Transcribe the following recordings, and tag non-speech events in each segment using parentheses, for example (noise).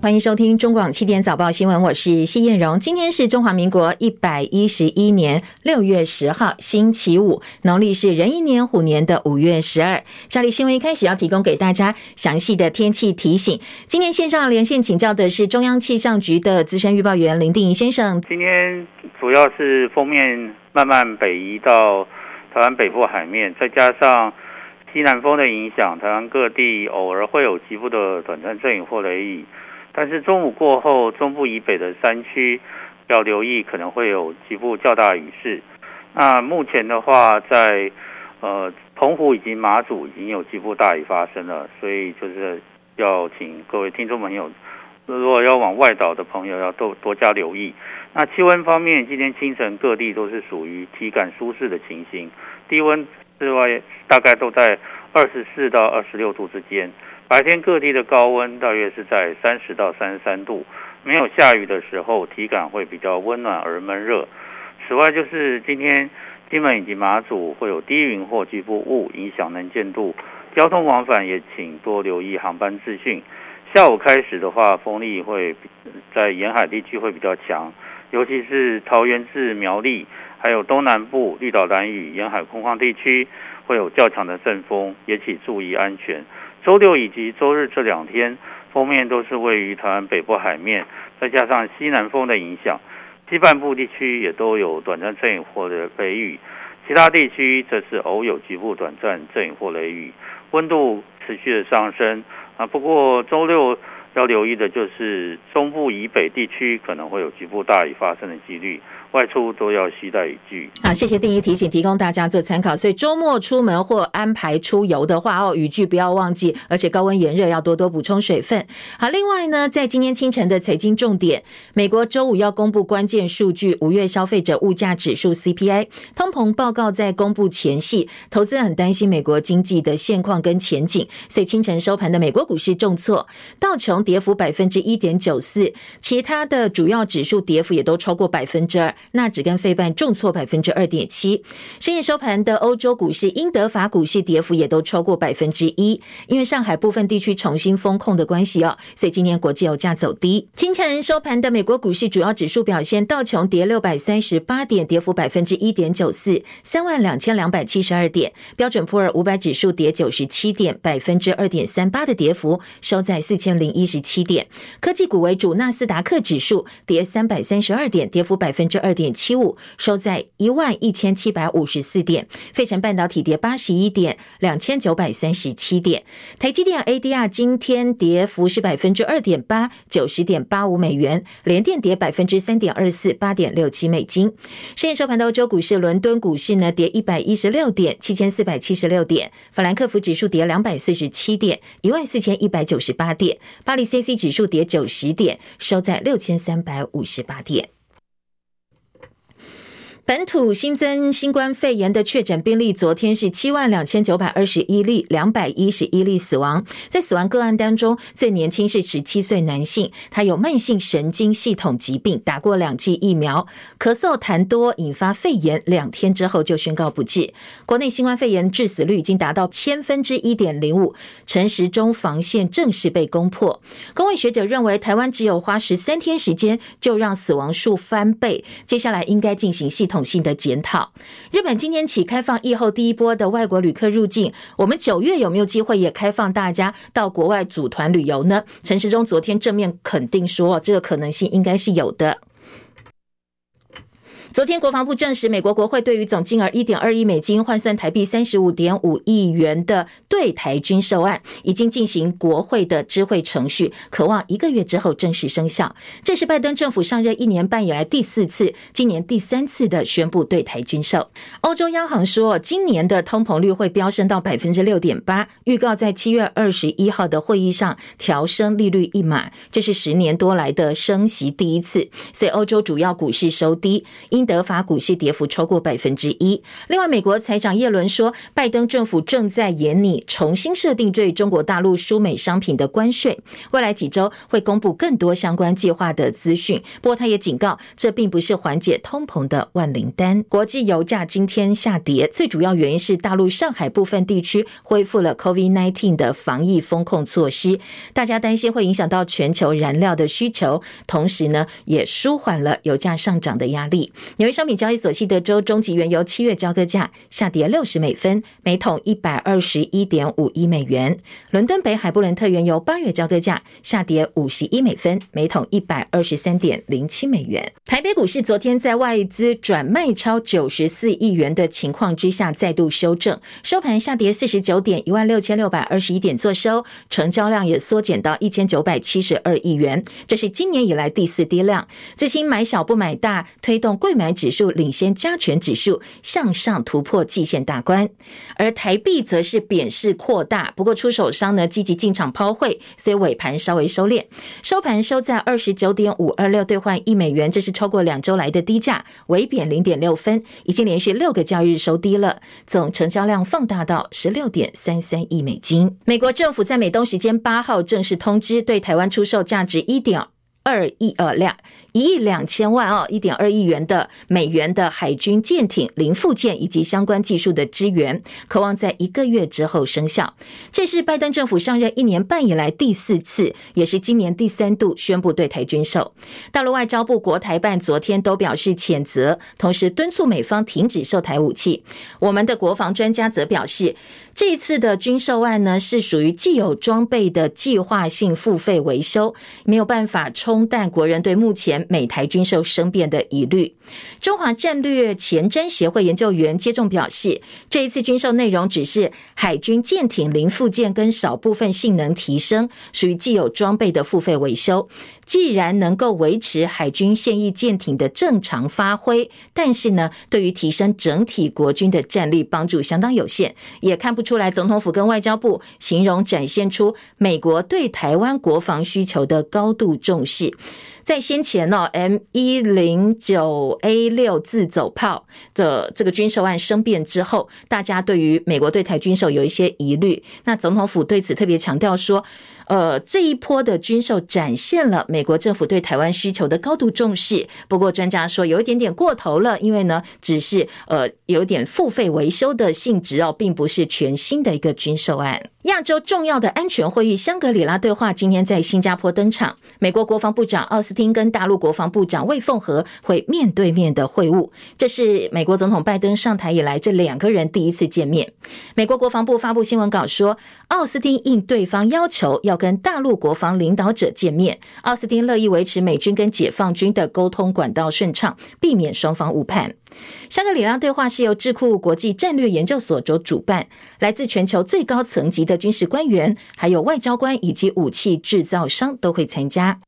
欢迎收听中广七点早报新闻，我是谢燕荣。今天是中华民国一百一十一年六月十号，星期五，农历是壬寅年虎年的五月十二。这里新闻一开始要提供给大家详细的天气提醒。今天线上连线请教的是中央气象局的资深预报员林定仪先生。今天主要是锋面慢慢北移到台湾北部海面，再加上西南风的影响，台湾各地偶尔会有局部的短暂阵雨或雷雨。但是中午过后，中部以北的山区要留意，可能会有局部较大雨势。那目前的话，在呃澎湖以及马祖已经有局部大雨发生了，所以就是要请各位听众朋友，如果要往外岛的朋友要多多加留意。那气温方面，今天清晨各地都是属于体感舒适的情形，低温之外大概都在二十四到二十六度之间。白天各地的高温大约是在三十到三十三度，没有下雨的时候，体感会比较温暖而闷热。此外，就是今天金门以及马祖会有低云或局部雾影响能见度，交通往返也请多留意航班资讯。下午开始的话，风力会在沿海地区会比较强，尤其是桃园至苗栗，还有东南部绿岛兰屿沿海空旷地区会有较强的阵风，也请注意安全。周六以及周日这两天，封面都是位于台湾北部海面，再加上西南风的影响，西半部地区也都有短暂阵雨或者雷雨，其他地区则是偶有局部短暂阵雨或雷雨，温度持续的上升啊。不过周六要留意的就是中部以北地区可能会有局部大雨发生的几率。外出都要携带雨具。好，谢谢定义提醒，提供大家做参考。所以周末出门或安排出游的话，哦，雨具不要忘记，而且高温炎热要多多补充水分。好，另外呢，在今天清晨的财经重点，美国周五要公布关键数据，五月消费者物价指数 CPI 通膨报告在公布前夕，投资人很担心美国经济的现况跟前景，所以清晨收盘的美国股市重挫，道琼跌幅百分之一点九四，其他的主要指数跌幅也都超过百分之二。纳指跟费半重挫百分之二点七，深夜收盘的欧洲股市、英德法股市跌幅也都超过百分之一，因为上海部分地区重新封控的关系哦，所以今年国际油价走低。清晨收盘的美国股市主要指数表现，道琼跌六百三十八点，跌幅百分之一点九四，三万两千两百七十二点；标准普尔五百指数跌九十七点，百分之二点三八的跌幅，收在四千零一十七点。科技股为主，纳斯达克指数跌三百三十二点，跌幅百分之二。二点七五，收在一万一千七百五十四点。费城半导体跌八十一点，两千九百三十七点。台积电 ADR 今天跌幅是百分之二点八，九十点八五美元。联电跌百分之三点二四，八点六七美金。深夜收盘的欧洲股市，伦敦股市呢跌一百一十六点，七千四百七十六点。法兰克福指数跌两百四十七点，一万四千一百九十八点。巴黎 CAC 指数跌九十点，收在六千三百五十八点。本土新增新冠肺炎的确诊病例，昨天是七万两千九百二十一例，两百一十一例死亡。在死亡个案当中，最年轻是十七岁男性，他有慢性神经系统疾病，打过两剂疫苗，咳嗽痰多引发肺炎，两天之后就宣告不治。国内新冠肺炎致死率已经达到千分之一点零五，陈时中防线正式被攻破。公卫学者认为，台湾只有花十三天时间就让死亡数翻倍，接下来应该进行系统性的检讨。日本今年起开放疫后第一波的外国旅客入境，我们九月有没有机会也开放大家到国外组团旅游呢？陈时中昨天正面肯定说，这个可能性应该是有的。昨天，国防部证实，美国国会对于总金额一点二亿美金（换算台币三十五点五亿元）的对台军售案，已经进行国会的知会程序，可望一个月之后正式生效。这是拜登政府上任一年半以来第四次，今年第三次的宣布对台军售。欧洲央行说，今年的通膨率会飙升到百分之六点八，预告在七月二十一号的会议上调升利率一码，这是十年多来的升息第一次。所以，欧洲主要股市收低。英德法股市跌幅超过百分之一。另外，美国财长耶伦说，拜登政府正在研拟重新设定对中国大陆输美商品的关税，未来几周会公布更多相关计划的资讯。不过，他也警告，这并不是缓解通膨的万灵丹。国际油价今天下跌，最主要原因是大陆上海部分地区恢复了 COVID-19 的防疫封控措施，大家担心会影响到全球燃料的需求，同时呢，也舒缓了油价上涨的压力。纽约商品交易所西德州中级原油七月交割价下跌六十美分，每桶一百二十一点五一美元。伦敦北海布伦特原油八月交割价下跌五十一美分，每桶一百二十三点零七美元。台北股市昨天在外资转卖超九十四亿元的情况之下，再度修正，收盘下跌四十九点，一万六千六百二十一点做收，成交量也缩减到一千九百七十二亿元，这是今年以来第四低量。资金买小不买大，推动贵买指数领先加权指数向上突破季线大关，而台币则是贬势扩大。不过出手商呢积极进场抛汇，所以尾盘稍微收敛，收盘收在二十九点五二六兑换一美元，这是超过两周来的低价，微贬零点六分，已经连续六个交易日收低了。总成交量放大到十六点三三亿美金。美国政府在美东时间八号正式通知，对台湾出售价值一点二亿呃两。一亿两千万哦，一点二亿元的美元的海军舰艇零附件以及相关技术的支援，可望在一个月之后生效。这是拜登政府上任一年半以来第四次，也是今年第三度宣布对台军售。大陆外交部国台办昨天都表示谴责，同时敦促美方停止售台武器。我们的国防专家则表示，这一次的军售案呢，是属于既有装备的计划性付费维修，没有办法冲淡国人对目前美台军售生变的疑虑。中华战略前瞻协会研究员接种表示，这一次军售内容只是海军舰艇零附件跟少部分性能提升，属于既有装备的付费维修。既然能够维持海军现役舰艇的正常发挥，但是呢，对于提升整体国军的战力帮助相当有限，也看不出来总统府跟外交部形容展现出美国对台湾国防需求的高度重视。在先前呢，M 一零九 A 六自走炮的这个军售案生变之后，大家对于美国对台军售有一些疑虑。那总统府对此特别强调说。呃，这一波的军售展现了美国政府对台湾需求的高度重视。不过，专家说有一点点过头了，因为呢，只是呃有点付费维修的性质哦，并不是全新的一个军售案。亚洲重要的安全会议——香格里拉对话，今天在新加坡登场。美国国防部长奥斯汀跟大陆国防部长魏凤和会面对面的会晤，这是美国总统拜登上台以来这两个人第一次见面。美国国防部发布新闻稿说，奥斯汀应对方要求要跟大陆国防领导者见面，奥斯汀乐意维持美军跟解放军的沟通管道顺畅，避免双方误判。香格里拉对话是由智库国际战略研究所所主办，来自全球最高层级的军事官员，还有外交官以及武器制造商都会参加。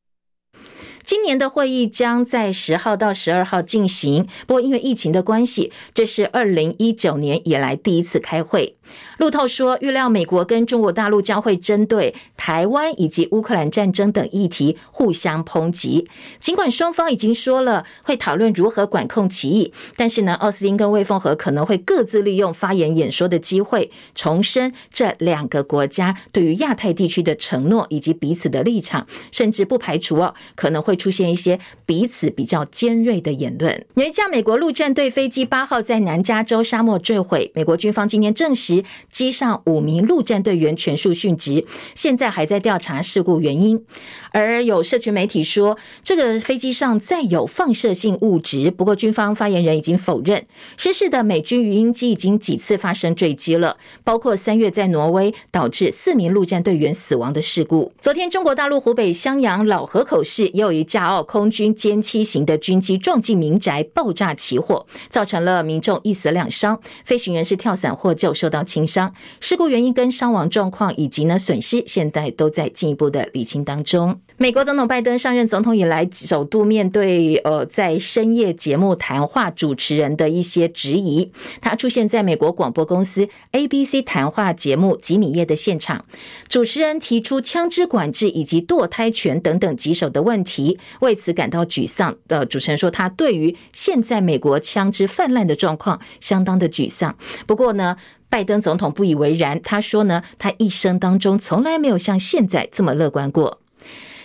今年的会议将在十号到十二号进行，不过因为疫情的关系，这是二零一九年以来第一次开会。路透说，预料美国跟中国大陆将会针对台湾以及乌克兰战争等议题互相抨击。尽管双方已经说了会讨论如何管控歧义，但是呢，奥斯汀跟魏凤和可能会各自利用发言演说的机会，重申这两个国家对于亚太地区的承诺以及彼此的立场，甚至不排除哦可能会出现一些彼此比较尖锐的言论。有一架美国陆战队飞机八号在南加州沙漠坠毁，美国军方今天证实。机上五名陆战队员全数殉职，现在还在调查事故原因。而有社群媒体说，这个飞机上载有放射性物质，不过军方发言人已经否认。失事的美军鱼鹰机已经几次发生坠机了，包括三月在挪威导致四名陆战队员死亡的事故。昨天，中国大陆湖北襄阳老河口市也有一架奥空军歼七型的军机撞进民宅，爆炸起火，造成了民众一死两伤，飞行员是跳伞获救，受到轻伤。事故原因跟伤亡状况以及呢损失，现在都在进一步的理清当中。美国总统拜登上任总统以来，首度面对呃在深夜节目谈话主持人的一些质疑。他出现在美国广播公司 ABC 谈话节目《吉米叶》的现场，主持人提出枪支管制以及堕胎权等等棘手的问题，为此感到沮丧。呃，主持人说他对于现在美国枪支泛滥的状况相当的沮丧。不过呢，拜登总统不以为然，他说呢，他一生当中从来没有像现在这么乐观过。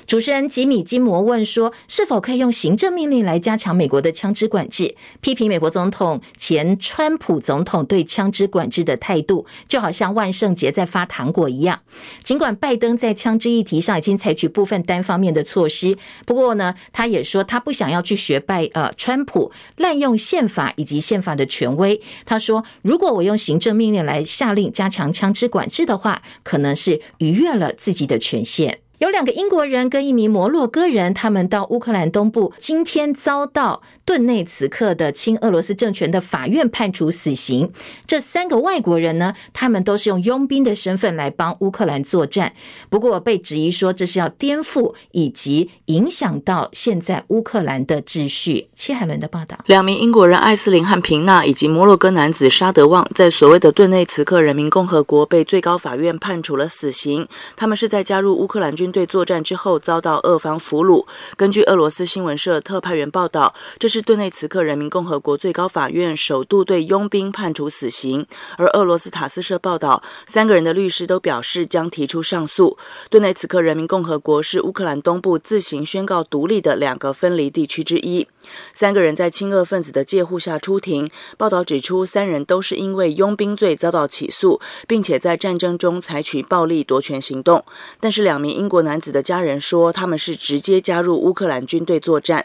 主持人吉米金摩问说：“是否可以用行政命令来加强美国的枪支管制？”批评美国总统前川普总统对枪支管制的态度，就好像万圣节在发糖果一样。尽管拜登在枪支议题上已经采取部分单方面的措施，不过呢，他也说他不想要去学拜呃川普滥用宪法以及宪法的权威。他说：“如果我用行政命令来下令加强枪支管制的话，可能是逾越了自己的权限。”有两个英国人跟一名摩洛哥人，他们到乌克兰东部，今天遭到顿内茨克的亲俄罗斯政权的法院判处死刑。这三个外国人呢，他们都是用佣兵的身份来帮乌克兰作战，不过被质疑说这是要颠覆以及影响到现在乌克兰的秩序。切海伦的报道：两名英国人艾斯林和平娜以及摩洛哥男子沙德旺，在所谓的顿内茨克人民共和国被最高法院判处了死刑。他们是在加入乌克兰军。军队作战之后遭到俄方俘虏。根据俄罗斯新闻社特派员报道，这是顿内茨克人民共和国最高法院首度对佣兵判处死刑。而俄罗斯塔斯社报道，三个人的律师都表示将提出上诉。顿内茨克人民共和国是乌克兰东部自行宣告独立的两个分离地区之一。三个人在亲俄分子的借护下出庭。报道指出，三人都是因为佣兵罪遭到起诉，并且在战争中采取暴力夺权行动。但是两名英国国男子的家人说，他们是直接加入乌克兰军队作战。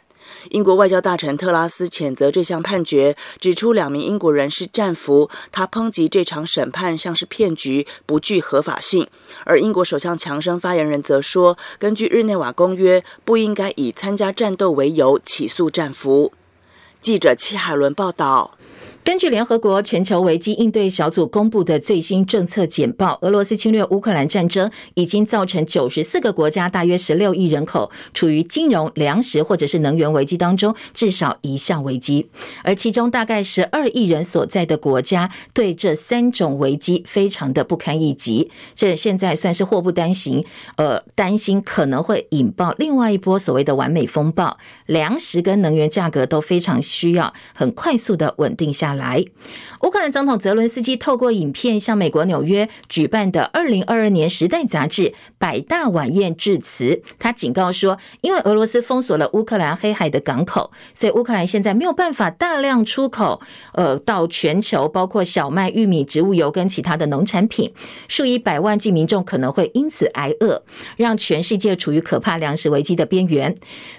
英国外交大臣特拉斯谴责这项判决，指出两名英国人是战俘。他抨击这场审判像是骗局，不具合法性。而英国首相强生发言人则说，根据日内瓦公约，不应该以参加战斗为由起诉战俘。记者戚海伦报道。根据联合国全球危机应对小组公布的最新政策简报，俄罗斯侵略乌克兰战争已经造成九十四个国家大约十六亿人口处于金融、粮食或者是能源危机当中，至少一项危机。而其中大概十二亿人所在的国家对这三种危机非常的不堪一击。这现在算是祸不单行，呃，担心可能会引爆另外一波所谓的完美风暴。粮食跟能源价格都非常需要很快速的稳定下来。乌克兰总统泽伦斯基透过影片向美国纽约举办的二零二二年《时代》杂志百大晚宴致辞。他警告说，因为俄罗斯封锁了乌克兰黑海的港口，所以乌克兰现在没有办法大量出口，呃，到全球，包括小麦、玉米、植物油跟其他的农产品。数以百万计民众可能会因此挨饿，让全世界处于可怕粮食危机的边缘。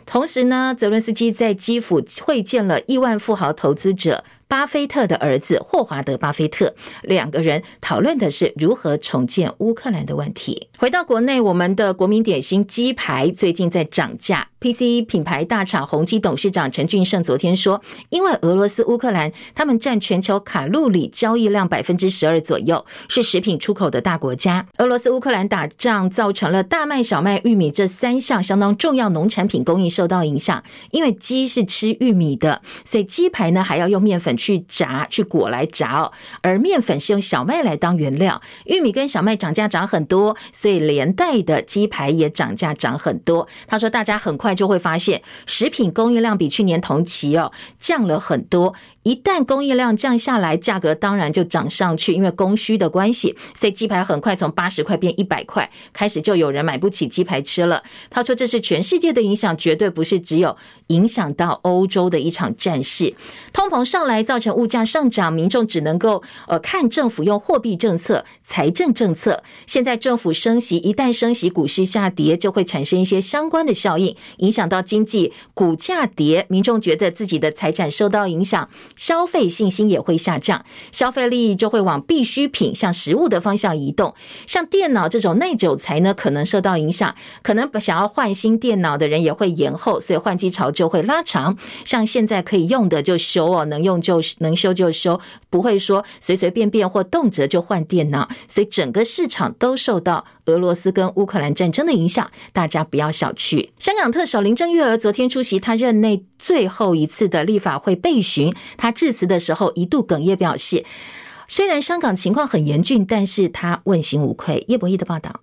同时呢，泽伦斯基在基辅会见了亿万富豪投资者。巴菲特的儿子霍华德·巴菲特，两个人讨论的是如何重建乌克兰的问题。回到国内，我们的国民点心鸡排最近在涨价。PC 品牌大厂宏基董事长陈俊胜昨天说，因为俄罗斯、乌克兰他们占全球卡路里交易量百分之十二左右，是食品出口的大国家。俄罗斯、乌克兰打仗造成了大麦、小麦、玉米这三项相当重要农产品供应受到影响。因为鸡是吃玉米的，所以鸡排呢还要用面粉。去炸去裹来炸哦，而面粉是用小麦来当原料，玉米跟小麦涨价涨很多，所以连带的鸡排也涨价涨很多。他说，大家很快就会发现，食品供应量比去年同期哦降了很多。一旦供应量降下来，价格当然就涨上去，因为供需的关系，所以鸡排很快从八十块变一百块，开始就有人买不起鸡排吃了。他说，这是全世界的影响，绝对不是只有影响到欧洲的一场战事。通膨上来，造成物价上涨，民众只能够呃看政府用货币政策、财政政策。现在政府升息，一旦升息，股市下跌，就会产生一些相关的效应，影响到经济，股价跌，民众觉得自己的财产受到影响。消费信心也会下降，消费力就会往必需品，像食物的方向移动。像电脑这种耐久材呢，可能受到影响，可能想要换新电脑的人也会延后，所以换机潮就会拉长。像现在可以用的就修哦，能用就能修就修，不会说随随便便或动辄就换电脑。所以整个市场都受到俄罗斯跟乌克兰战争的影响，大家不要小觑。香港特首林郑月娥昨天出席她任内最后一次的立法会备询，他致辞的时候一度哽咽，表示虽然香港情况很严峻，但是他问心无愧。叶博弈的报道。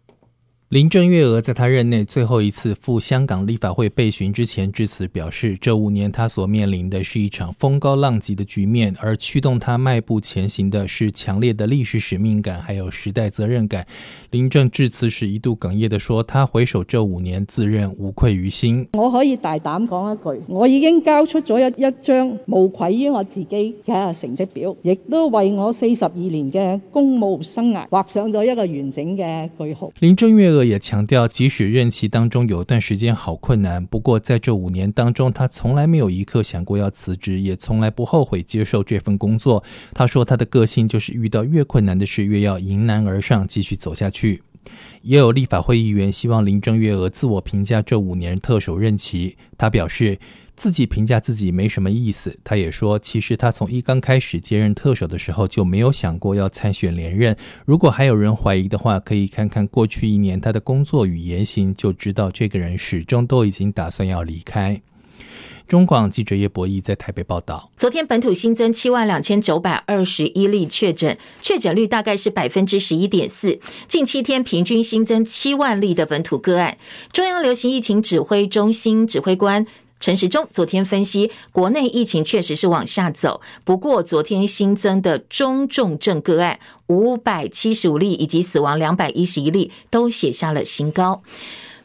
林郑月娥在她任内最后一次赴香港立法会备询之前致辞表示，这五年她所面临的是一场风高浪急的局面，而驱动她迈步前行的是强烈的历史使命感，还有时代责任感。林郑致辞时一度哽咽地说：“她回首这五年，自认无愧于心。我可以大胆讲一句，我已经交出咗一一张无愧于我自己嘅成绩表，亦都为我四十二年嘅公务生涯画上咗一个完整嘅句号。”林郑月娥。也强调，即使任期当中有段时间好困难，不过在这五年当中，他从来没有一刻想过要辞职，也从来不后悔接受这份工作。他说，他的个性就是遇到越困难的事，越要迎难而上，继续走下去。也有立法会议员希望林郑月娥自我评价这五年特首任期，他表示。自己评价自己没什么意思。他也说，其实他从一刚开始接任特首的时候就没有想过要参选连任。如果还有人怀疑的话，可以看看过去一年他的工作与言行，就知道这个人始终都已经打算要离开。中广记者叶博弈在台北报道。昨天本土新增七万两千九百二十一例确诊，确诊率大概是百分之十一点四。近七天平均新增七万例的本土个案。中央流行疫情指挥中心指挥官。陈时中昨天分析，国内疫情确实是往下走，不过昨天新增的中重症个案五百七十五例，以及死亡两百一十一例，都写下了新高。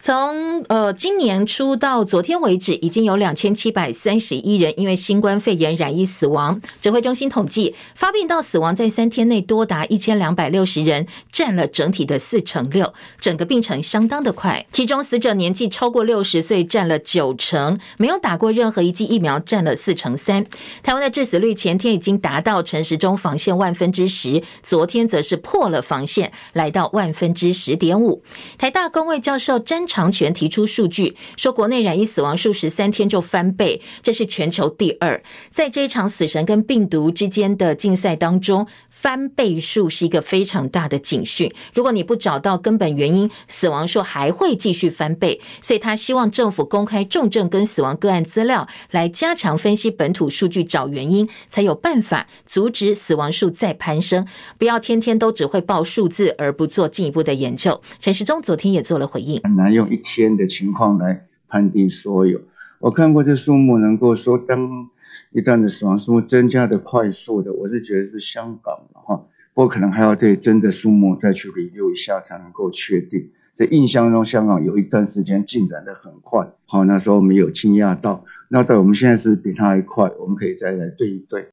从呃今年初到昨天为止，已经有两千七百三十一人因为新冠肺炎染疫死亡。指挥中心统计，发病到死亡在三天内多达一千两百六十人，占了整体的四成六。整个病程相当的快，其中死者年纪超过六十岁占了九成，没有打过任何一剂疫苗占了四成三。台湾的致死率前天已经达到陈时中防线万分之十，昨天则是破了防线，来到万分之十点五。台大公卫教授詹长权提出数据说，国内染疫死亡数十三天就翻倍，这是全球第二。在这一场死神跟病毒之间的竞赛当中，翻倍数是一个非常大的警讯。如果你不找到根本原因，死亡数还会继续翻倍。所以他希望政府公开重症跟死亡个案资料，来加强分析本土数据，找原因，才有办法阻止死亡数再攀升。不要天天都只会报数字，而不做进一步的研究。陈时中昨天也做了回应。一天的情况来判定所有。我看过这数目，能够说当一旦的死亡数目增加的快速的，我是觉得是香港的哈。不过可能还要对真的数目再去研究一下，才能够确定。在印象中，香港有一段时间进展的很快，好，那时候没有惊讶到。那到我们现在是比它还快，我们可以再来对一对。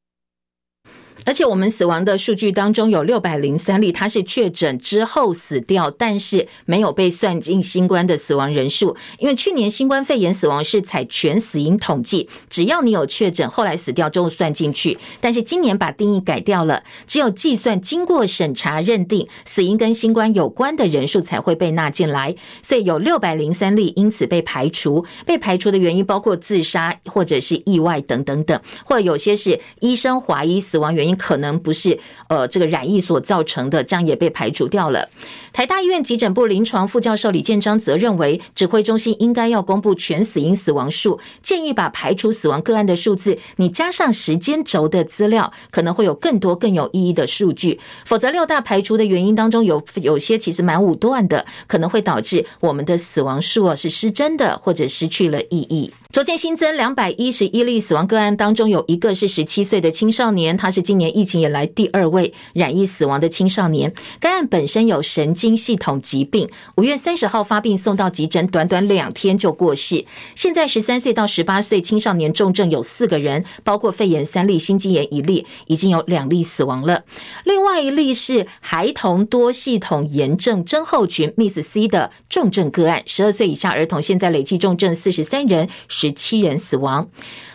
而且我们死亡的数据当中有六百零三例，他是确诊之后死掉，但是没有被算进新冠的死亡人数。因为去年新冠肺炎死亡是采全死因统计，只要你有确诊后来死掉就算进去。但是今年把定义改掉了，只有计算经过审查认定死因跟新冠有关的人数才会被纳进来。所以有六百零三例因此被排除，被排除的原因包括自杀或者是意外等等等，或者有些是医生怀疑死亡原因。可能不是呃这个染疫所造成的，这样也被排除掉了。台大医院急诊部临床副教授李建章则认为，指挥中心应该要公布全死因死亡数，建议把排除死亡个案的数字，你加上时间轴的资料，可能会有更多更有意义的数据。否则六大排除的原因当中有有些其实蛮武断的，可能会导致我们的死亡数啊是失真的，或者失去了意义。昨天新增两百一十一例死亡个案当中，有一个是十七岁的青少年，他是今年疫情以来第二位染疫死亡的青少年。该案本身有神经系统疾病，五月三十号发病送到急诊，短短两天就过世。现在十三岁到十八岁青少年重症有四个人，包括肺炎三例、心肌炎一例，已经有两例死亡了。另外一例是孩童多系统炎症症候群 （MIS-C） 的重症个案，十二岁以下儿童现在累计重症四十三人。十七人死亡。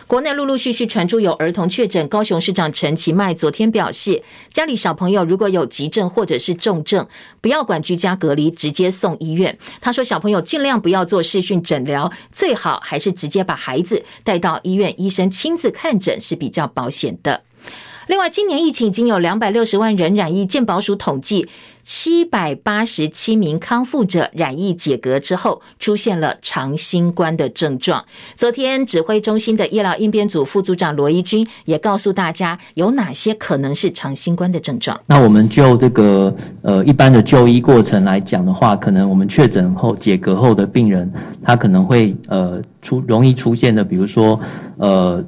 国内陆陆续续传出有儿童确诊，高雄市长陈其迈昨天表示，家里小朋友如果有急症或者是重症，不要管居家隔离，直接送医院。他说，小朋友尽量不要做视讯诊疗，最好还是直接把孩子带到医院，医生亲自看诊是比较保险的。另外，今年疫情已经有两百六十万人染疫，健保署统计，七百八十七名康复者染疫解隔之后，出现了长新冠的症状。昨天，指挥中心的医疗应变组副组长罗一军也告诉大家，有哪些可能是长新冠的症状。那我们就这个呃一般的就医过程来讲的话，可能我们确诊后解隔后的病人，他可能会呃出容易出现的，比如说呃。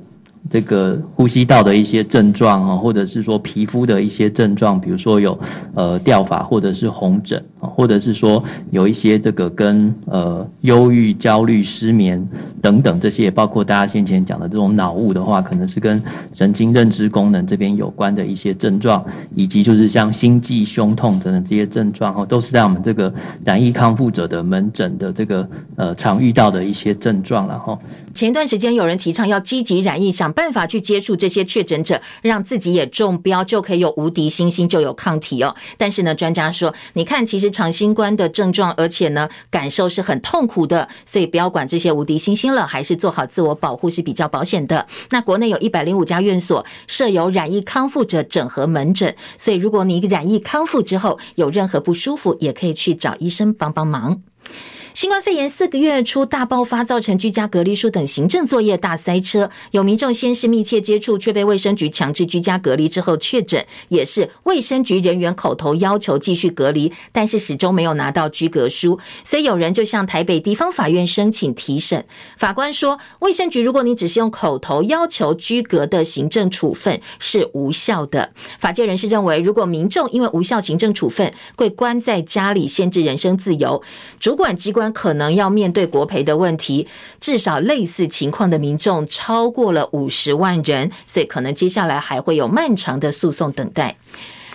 这个呼吸道的一些症状啊，或者是说皮肤的一些症状，比如说有呃掉发或者是红疹啊，或者是说有一些这个跟呃忧郁、焦虑、失眠等等这些，也包括大家先前讲的这种脑雾的话，可能是跟神经认知功能这边有关的一些症状，以及就是像心悸、胸痛等等这些症状哈，都是在我们这个染疫康复者的门诊的这个呃常遇到的一些症状了哈。前一段时间有人提倡要积极染疫，想想办法去接触这些确诊者，让自己也中标，就可以有无敌星星，就有抗体哦。但是呢，专家说，你看，其实长新冠的症状，而且呢，感受是很痛苦的，所以不要管这些无敌星星了，还是做好自我保护是比较保险的。那国内有一百零五家院所设有染疫康复者整合门诊，所以如果你染疫康复之后有任何不舒服，也可以去找医生帮帮忙。新冠肺炎四个月初大爆发，造成居家隔离书等行政作业大塞车。有民众先是密切接触，却被卫生局强制居家隔离之后确诊，也是卫生局人员口头要求继续隔离，但是始终没有拿到居隔书，所以有人就向台北地方法院申请提审。法官说，卫生局如果你只是用口头要求居隔的行政处分是无效的。法界人士认为，如果民众因为无效行政处分被关在家里，限制人身自由，主管机关。可能要面对国赔的问题，至少类似情况的民众超过了五十万人，所以可能接下来还会有漫长的诉讼等待。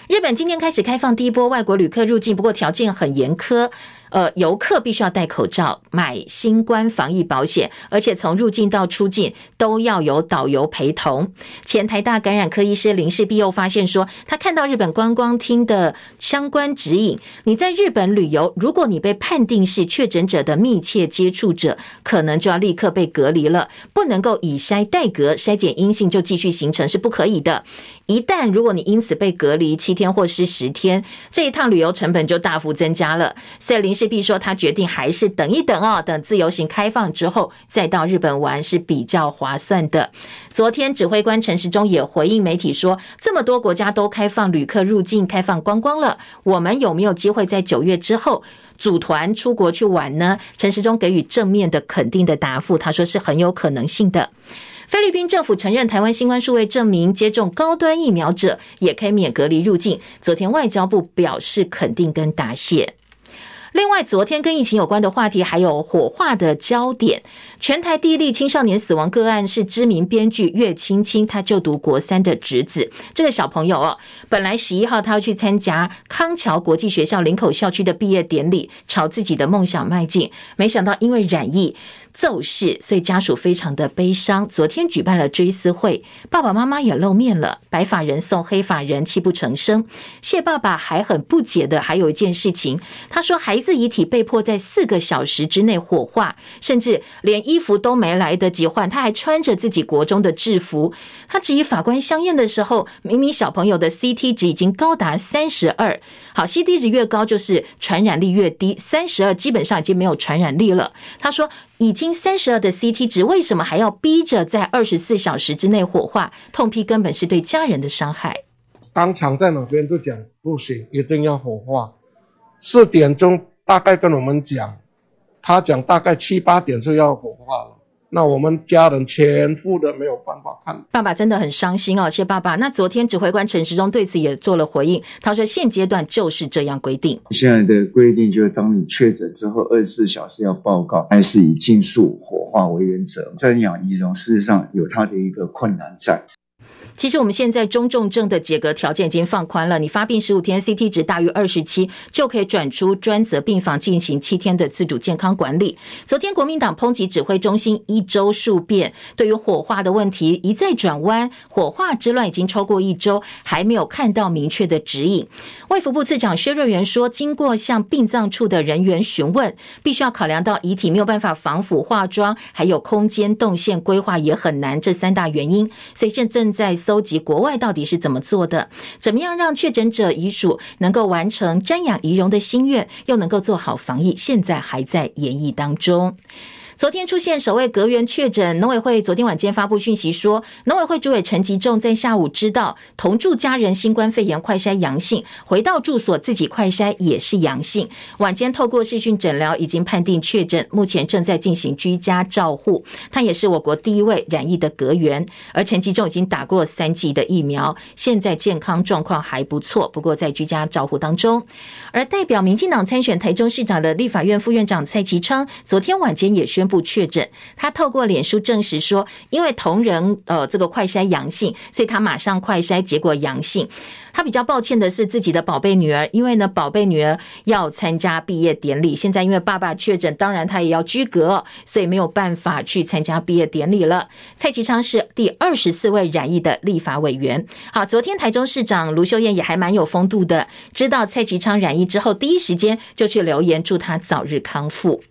日本今天开始开放第一波外国旅客入境，不过条件很严苛。呃，游客必须要戴口罩、买新冠防疫保险，而且从入境到出境都要有导游陪同。前台大感染科医师林氏碧又发现说，他看到日本观光厅的相关指引，你在日本旅游，如果你被判定是确诊者的密切接触者，可能就要立刻被隔离了，不能够以筛代隔，筛检阴性就继续行程是不可以的。一旦如果你因此被隔离七天或是十天，这一趟旅游成本就大幅增加了。所以林氏璧说，他决定还是等一等哦，等自由行开放之后再到日本玩是比较划算的。昨天指挥官陈时中也回应媒体说，这么多国家都开放旅客入境、开放观光了，我们有没有机会在九月之后组团出国去玩呢？陈时中给予正面的肯定的答复，他说是很有可能性的。菲律宾政府承认台湾新冠数位证明接种高端疫苗者也可以免隔离入境。昨天外交部表示肯定跟答谢。另外，昨天跟疫情有关的话题还有火化的焦点。全台第一例青少年死亡个案是知名编剧岳青青，他就读国三的侄子。这个小朋友哦，本来十一号他要去参加康桥国际学校林口校区的毕业典礼，朝自己的梦想迈进，没想到因为染疫。奏事，所以家属非常的悲伤。昨天举办了追思会，爸爸妈妈也露面了。白发人送黑发人，泣不成声。谢爸爸还很不解的，还有一件事情，他说孩子遗体被迫在四个小时之内火化，甚至连衣服都没来得及换，他还穿着自己国中的制服。他质疑法官相验的时候，明明小朋友的 CT 值已经高达三十二，好，CT 值越高就是传染力越低，三十二基本上已经没有传染力了。他说。已经三十二的 CT 值，为什么还要逼着在二十四小时之内火化？痛批根本是对家人的伤害。当场在那边就讲不行，一定要火化。四点钟大概跟我们讲，他讲大概七八点就要火化了。那我们家人全部的没有办法看，爸爸真的很伤心哦，谢爸爸。那昨天指挥官陈时中对此也做了回应，他说现阶段就是这样规定。现在的规定就是，当你确诊之后二十四小时要报告，还是以尽速火化为原则。瞻仰遗容，事实上有它的一个困难在。其实我们现在中重症的解隔条件已经放宽了，你发病十五天，CT 值大于二十七，就可以转出专责病房进行七天的自主健康管理。昨天国民党抨击指挥中心一周数变，对于火化的问题一再转弯，火化之乱已经超过一周，还没有看到明确的指引。卫福部次长薛瑞元说，经过向殡葬处的人员询问，必须要考量到遗体没有办法防腐化妆，还有空间动线规划也很难这三大原因，所以现正在搜集国外到底是怎么做的，怎么样让确诊者遗属能够完成瞻仰遗容的心愿，又能够做好防疫，现在还在演绎当中。昨天出现首位隔园确诊，农委会昨天晚间发布讯息说，农委会主委陈吉仲在下午知道同住家人新冠肺炎快筛阳性，回到住所自己快筛也是阳性，晚间透过视讯诊疗已经判定确诊，目前正在进行居家照护。他也是我国第一位染疫的隔园，而陈吉仲已经打过三剂的疫苗，现在健康状况还不错，不过在居家照护当中。而代表民进党参选台中市长的立法院副院长蔡其昌，昨天晚间也宣。宣布确诊，他透过脸书证实说，因为同仁呃这个快筛阳性，所以他马上快筛结果阳性。他比较抱歉的是自己的宝贝女儿，因为呢宝贝女儿要参加毕业典礼，现在因为爸爸确诊，当然他也要居隔，所以没有办法去参加毕业典礼了。蔡其昌是第二十四位染疫的立法委员。好，昨天台中市长卢秀燕也还蛮有风度的，知道蔡其昌染疫之后，第一时间就去留言祝他早日康复。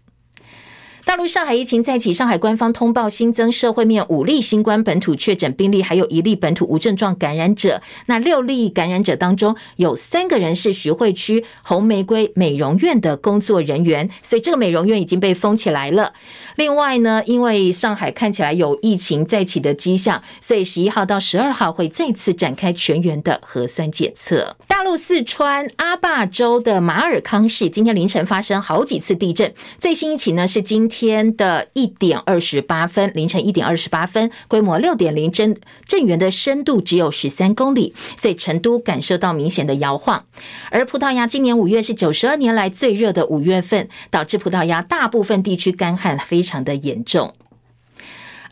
大陆上海疫情再起，上海官方通报新增社会面五例新冠本土确诊病例，还有一例本土无症状感染者。那六例感染者当中，有三个人是徐汇区红玫瑰美容院的工作人员，所以这个美容院已经被封起来了。另外呢，因为上海看起来有疫情再起的迹象，所以十一号到十二号会再次展开全员的核酸检测。大陆四川阿坝州的马尔康市今天凌晨发生好几次地震，最新一起呢是今天的一点二十八分，凌晨一点二十八分，规模六点零，震震源的深度只有十三公里，所以成都感受到明显的摇晃。而葡萄牙今年五月是九十二年来最热的五月份，导致葡萄牙大部分地区干旱非常的严重。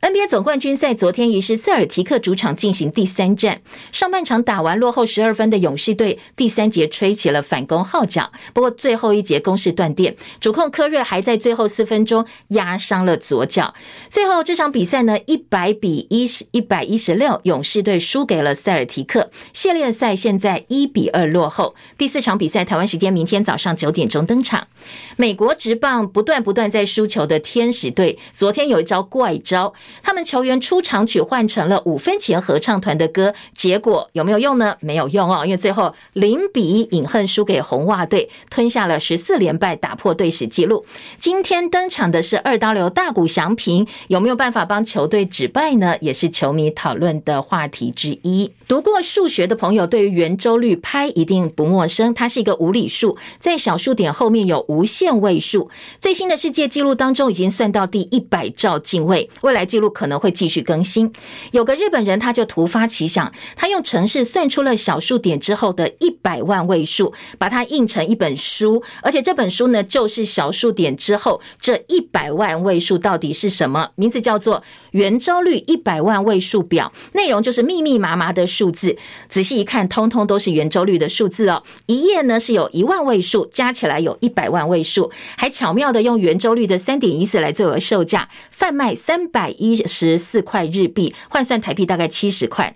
NBA 总冠军赛昨天移师塞尔提克主场进行第三战，上半场打完落后十二分的勇士队，第三节吹起了反攻号角。不过最后一节攻势断电，主控科瑞还在最后四分钟压伤了左脚。最后这场比赛呢，一百比一十一百一十六，勇士队输给了塞尔提克。系列赛现在一比二落后。第四场比赛台湾时间明天早上九点钟登场。美国职棒不断不断在输球的天使队，昨天有一招怪招。他们球员出场曲换成了五分钱合唱团的歌，结果有没有用呢？没有用哦，因为最后零比一饮恨输给红袜队，吞下了十四连败，打破队史纪录。今天登场的是二刀流大谷翔平，有没有办法帮球队止败呢？也是球迷讨论的话题之一。读过数学的朋友对于圆周率拍一定不陌生，它是一个无理数，在小数点后面有无限位数。最新的世界纪录当中已经算到第一百兆进位，未来纪录可能会继续更新。有个日本人他就突发奇想，他用程式算出了小数点之后的一百万位数，把它印成一本书，而且这本书呢就是小数点之后这一百万位数到底是什么？名字叫做《圆周率一百万位数表》，内容就是密密麻麻的数字，仔细一看，通通都是圆周率的数字哦。一页呢是有一万位数，加起来有一百万位数，还巧妙的用圆周率的三点一四来作为售价，贩卖三百一十四块日币，换算台币大概七十块。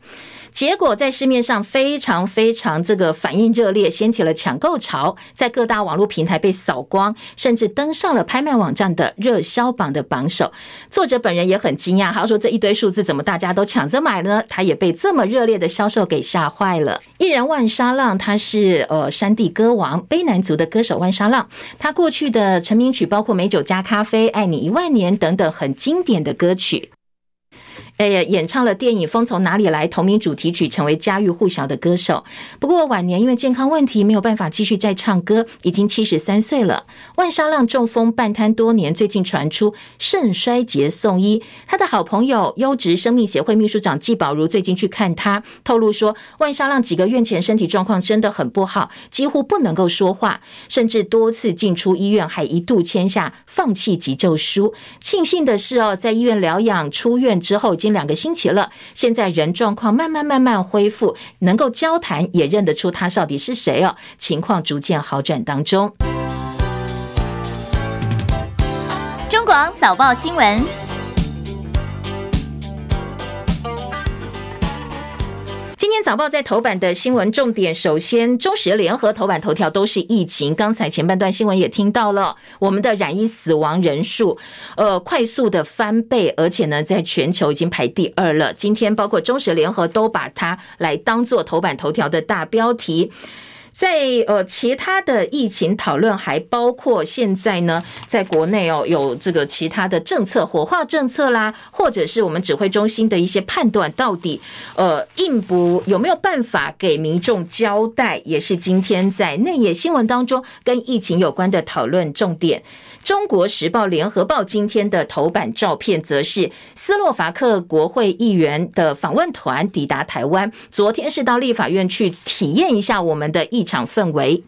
结果在市面上非常非常这个反应热烈，掀起了抢购潮，在各大网络平台被扫光，甚至登上了拍卖网站的热销榜的榜首。作者本人也很惊讶，他说：“这一堆数字怎么大家都抢着买呢？”他也被这么热烈的销售给吓坏了。艺人万沙浪，他是呃山地歌王卑南族的歌手万沙浪，他过去的成名曲包括《美酒加咖啡》、《爱你一万年》等等很经典的歌曲。哎呀，演唱了电影《风从哪里来》同名主题曲，成为家喻户晓的歌手。不过晚年因为健康问题，没有办法继续再唱歌，已经七十三岁了。万沙浪中风半瘫多年，最近传出肾衰竭送医。他的好朋友优质生命协会秘书长季宝如最近去看他，透露说，万沙浪几个月前身体状况真的很不好，几乎不能够说话，甚至多次进出医院，还一度签下放弃急救书。庆幸的是哦，在医院疗养出院之后。经两个星期了，现在人状况慢慢慢慢恢复，能够交谈，也认得出他到底是谁哦，情况逐渐好转当中。中广早报新闻。今天早报在头版的新闻重点，首先中时联合头版头条都是疫情。刚才前半段新闻也听到了，我们的染疫死亡人数，呃，快速的翻倍，而且呢，在全球已经排第二了。今天包括中时联合都把它来当做头版头条的大标题。在呃，其他的疫情讨论还包括现在呢，在国内哦，有这个其他的政策火化政策啦，或者是我们指挥中心的一些判断，到底呃，应不有没有办法给民众交代，也是今天在内页新闻当中跟疫情有关的讨论重点。中国时报、联合报今天的头版照片，则是斯洛伐克国会议员的访问团抵达台湾。昨天是到立法院去体验一下我们的疫场氛围。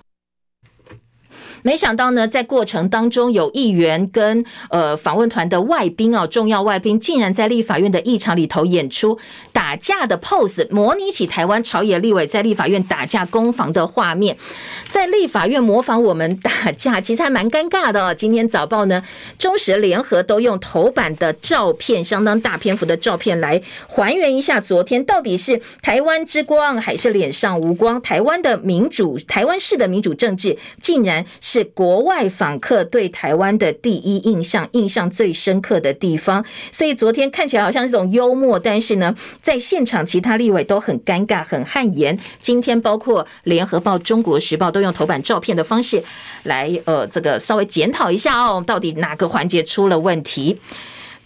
没想到呢，在过程当中，有议员跟呃访问团的外宾哦，重要外宾竟然在立法院的议场里头演出打架的 pose，模拟起台湾朝野立委在立法院打架攻防的画面，(laughs) 在立法院模仿我们打架，其实还蛮尴尬的哦。今天早报呢，中时联合都用头版的照片，相当大篇幅的照片来还原一下昨天到底是台湾之光还是脸上无光？台湾的民主，台湾式的民主政治，竟然。是是国外访客对台湾的第一印象，印象最深刻的地方。所以昨天看起来好像这种幽默，但是呢，在现场其他立委都很尴尬、很汗颜。今天包括联合报、中国时报都用头版照片的方式来，呃，这个稍微检讨一下哦，到底哪个环节出了问题？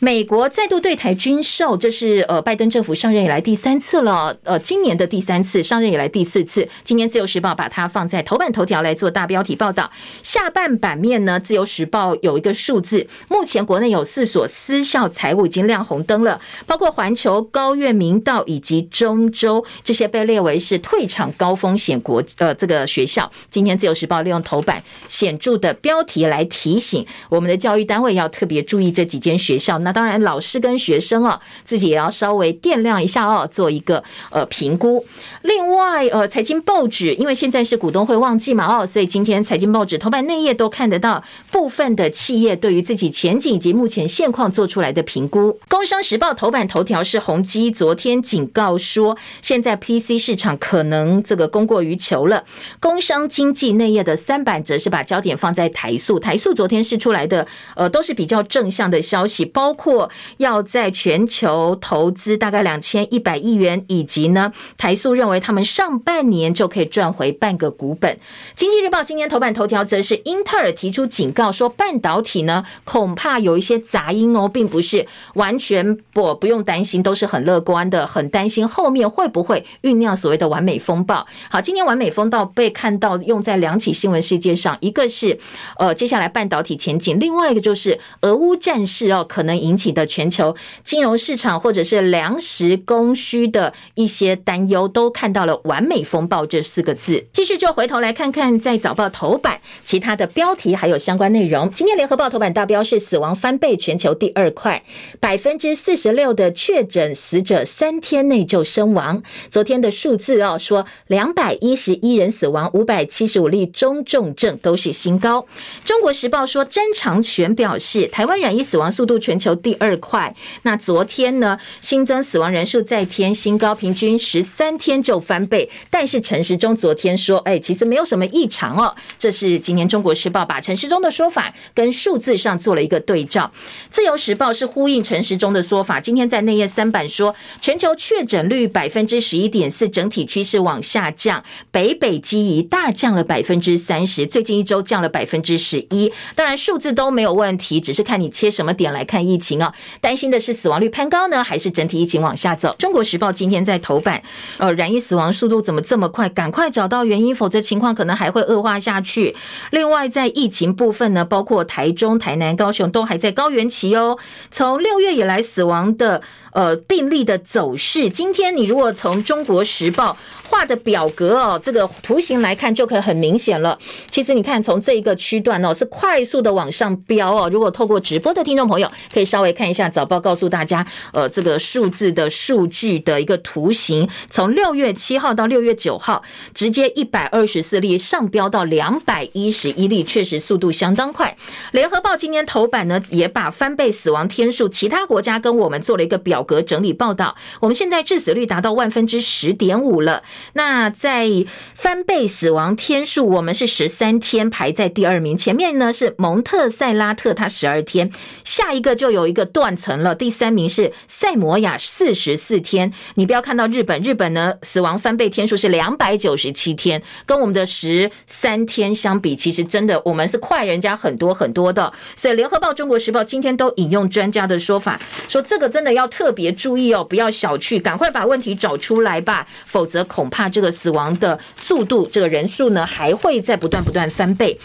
美国再度对台军售，这是呃拜登政府上任以来第三次了，呃，今年的第三次，上任以来第四次。今年自由时报把它放在头版头条来做大标题报道。下半版面呢，自由时报有一个数字，目前国内有四所私校财务已经亮红灯了，包括环球、高苑、明道以及中州这些被列为是退场高风险国呃这个学校。今天自由时报利用头版显著的标题来提醒我们的教育单位要特别注意这几间学校。那当然，老师跟学生啊，自己也要稍微掂量一下哦，做一个呃评估。另外，呃，财经报纸因为现在是股东会旺季嘛，哦，所以今天财经报纸头版内页都看得到部分的企业对于自己前景以及目前现况做出来的评估。工商时报头版头条是宏基昨天警告说，现在 PC 市场可能这个供过于求了。工商经济内页的三版则是把焦点放在台塑，台塑昨天释出来的呃都是比较正向的消息，包或要在全球投资大概两千一百亿元，以及呢，台塑认为他们上半年就可以赚回半个股本。经济日报今天头版头条则是英特尔提出警告，说半导体呢恐怕有一些杂音哦，并不是完全不不用担心，都是很乐观的，很担心后面会不会酝酿所谓的完美风暴。好，今天完美风暴被看到用在两起新闻事件上，一个是呃接下来半导体前景，另外一个就是俄乌战事哦，可能引。起的全球金融市场或者是粮食供需的一些担忧，都看到了“完美风暴”这四个字。继续就回头来看看，在早报头版其他的标题还有相关内容。今天联合报头版大标是死亡翻倍，全球第二快，百分之四十六的确诊死者三天内就身亡。昨天的数字哦，说两百一十一人死亡，五百七十五例中重症都是新高。中国时报说，詹长权表示，台湾染疫死亡速度全球。第二块，那昨天呢，新增死亡人数再添新高，平均十三天就翻倍。但是陈时中昨天说，哎，其实没有什么异常哦。这是今年中国时报把陈时中的说法跟数字上做了一个对照。自由时报是呼应陈时中的说法，今天在内页三版说，全球确诊率百分之十一点四，整体趋势往下降。北北基宜大降了百分之三十，最近一周降了百分之十一。当然数字都没有问题，只是看你切什么点来看疫情啊。担心的是死亡率攀高呢，还是整体疫情往下走？中国时报今天在头版，呃，染疫死亡速度怎么这么快？赶快找到原因，否则情况可能还会恶化下去。另外，在疫情部分呢，包括台中、台南、高雄都还在高原期哦。从六月以来死亡的呃病例的走势，今天你如果从中国时报。画的表格哦，这个图形来看就可以很明显了。其实你看，从这一个区段哦，是快速的往上飙哦。如果透过直播的听众朋友，可以稍微看一下早报，告诉大家，呃，这个数字的数据的一个图形，从六月七号到六月九号，直接一百二十四例上飙到两百一十一例，确实速度相当快。联合报今天头版呢，也把翻倍死亡天数，其他国家跟我们做了一个表格整理报道。我们现在致死率达到万分之十点五了。那在翻倍死亡天数，我们是十三天排在第二名，前面呢是蒙特塞拉特，它十二天，下一个就有一个断层了。第三名是塞摩亚，四十四天。你不要看到日本，日本呢死亡翻倍天数是两百九十七天，跟我们的十三天相比，其实真的我们是快人家很多很多的。所以联合报、中国时报今天都引用专家的说法，说这个真的要特别注意哦，不要小觑，赶快把问题找出来吧，否则恐怕这个死亡的速度，这个人数呢还会在不断不断翻倍。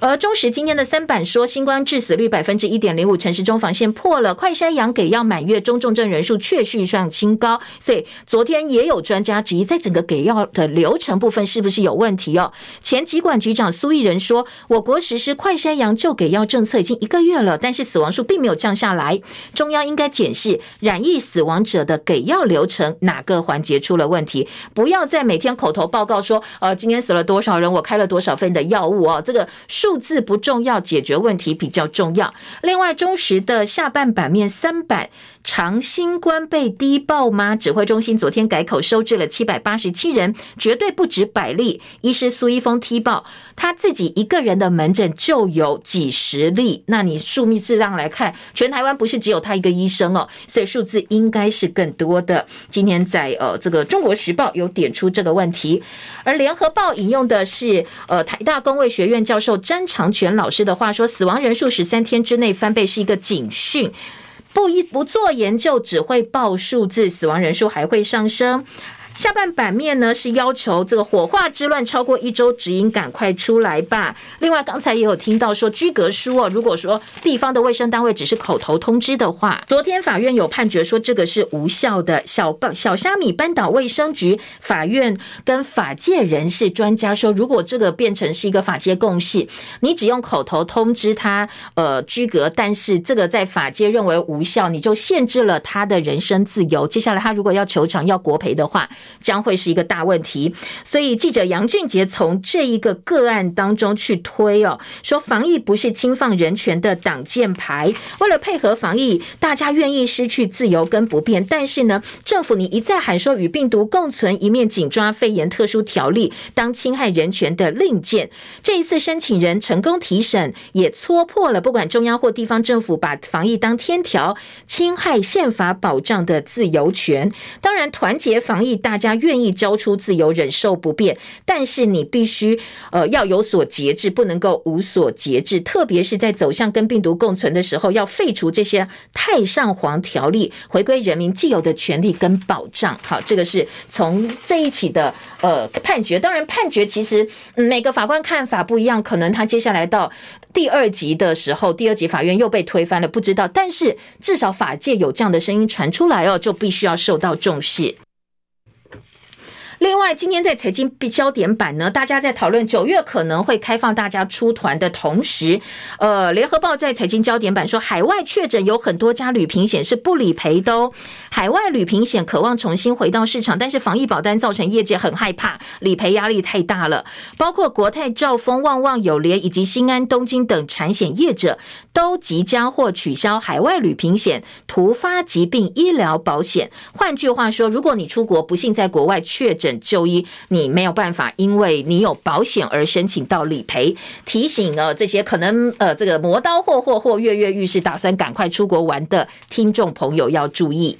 而中时今天的三版说，新冠致死率百分之一点零五，城市中防线破了，快筛阳给药满月，中重症人数确续上新高。所以昨天也有专家质疑，在整个给药的流程部分是不是有问题哦？前疾管局长苏益仁说，我国实施快筛阳就给药政策已经一个月了，但是死亡数并没有降下来。中央应该检视染疫死亡者的给药流程哪个环节出了问题，不要再每天口头报告说，呃，今天死了多少人，我开了多少份的药物哦，这个数字不重要，解决问题比较重要。另外，中时的下半版面三版。长新冠被低报吗？指挥中心昨天改口收治了七百八十七人，绝对不止百例。医师苏一峰踢爆，他自己一个人的门诊就有几十例。那你数密质量来看，全台湾不是只有他一个医生哦，所以数字应该是更多的。今天在呃这个中国时报有点出这个问题，而联合报引用的是呃台大公卫学院教授詹长全老师的话说，死亡人数十三天之内翻倍是一个警讯。不一不做研究，只会报数字，死亡人数还会上升。下半版面呢是要求这个火化之乱超过一周，指引赶快出来吧。另外，刚才也有听到说居格书哦，如果说地方的卫生单位只是口头通知的话，昨天法院有判决说这个是无效的。小小虾米半岛卫生局法院跟法界人士专家说，如果这个变成是一个法界共识，你只用口头通知他呃居格，但是这个在法界认为无效，你就限制了他的人身自由。接下来他如果要求偿要国赔的话，将会是一个大问题，所以记者杨俊杰从这一个个案当中去推哦，说防疫不是侵犯人权的挡箭牌，为了配合防疫，大家愿意失去自由跟不便，但是呢，政府你一再喊说与病毒共存，一面紧抓肺炎特殊条例当侵害人权的令箭，这一次申请人成功提审，也戳破了不管中央或地方政府把防疫当天条，侵害宪法保障的自由权，当然团结防疫大。大家愿意交出自由，忍受不便，但是你必须呃要有所节制，不能够无所节制。特别是在走向跟病毒共存的时候，要废除这些太上皇条例，回归人民既有的权利跟保障。好，这个是从这一起的呃判决。当然，判决其实每个法官看法不一样，可能他接下来到第二级的时候，第二级法院又被推翻了，不知道。但是至少法界有这样的声音传出来哦，就必须要受到重视。另外，今天在财经焦点版呢，大家在讨论九月可能会开放大家出团的同时，呃，联合报在财经焦点版说，海外确诊有很多家旅平险是不理赔的哦。海外旅平险渴望重新回到市场，但是防疫保单造成业界很害怕，理赔压力太大了。包括国泰、兆丰、旺旺、友联以及新安、东京等产险业者，都即将或取消海外旅平险、突发疾病医疗保险。换句话说，如果你出国不幸在国外确诊，就医你没有办法，因为你有保险而申请到理赔。提醒了这些可能呃这个磨刀霍霍或跃跃欲试，打算赶快出国玩的听众朋友要注意。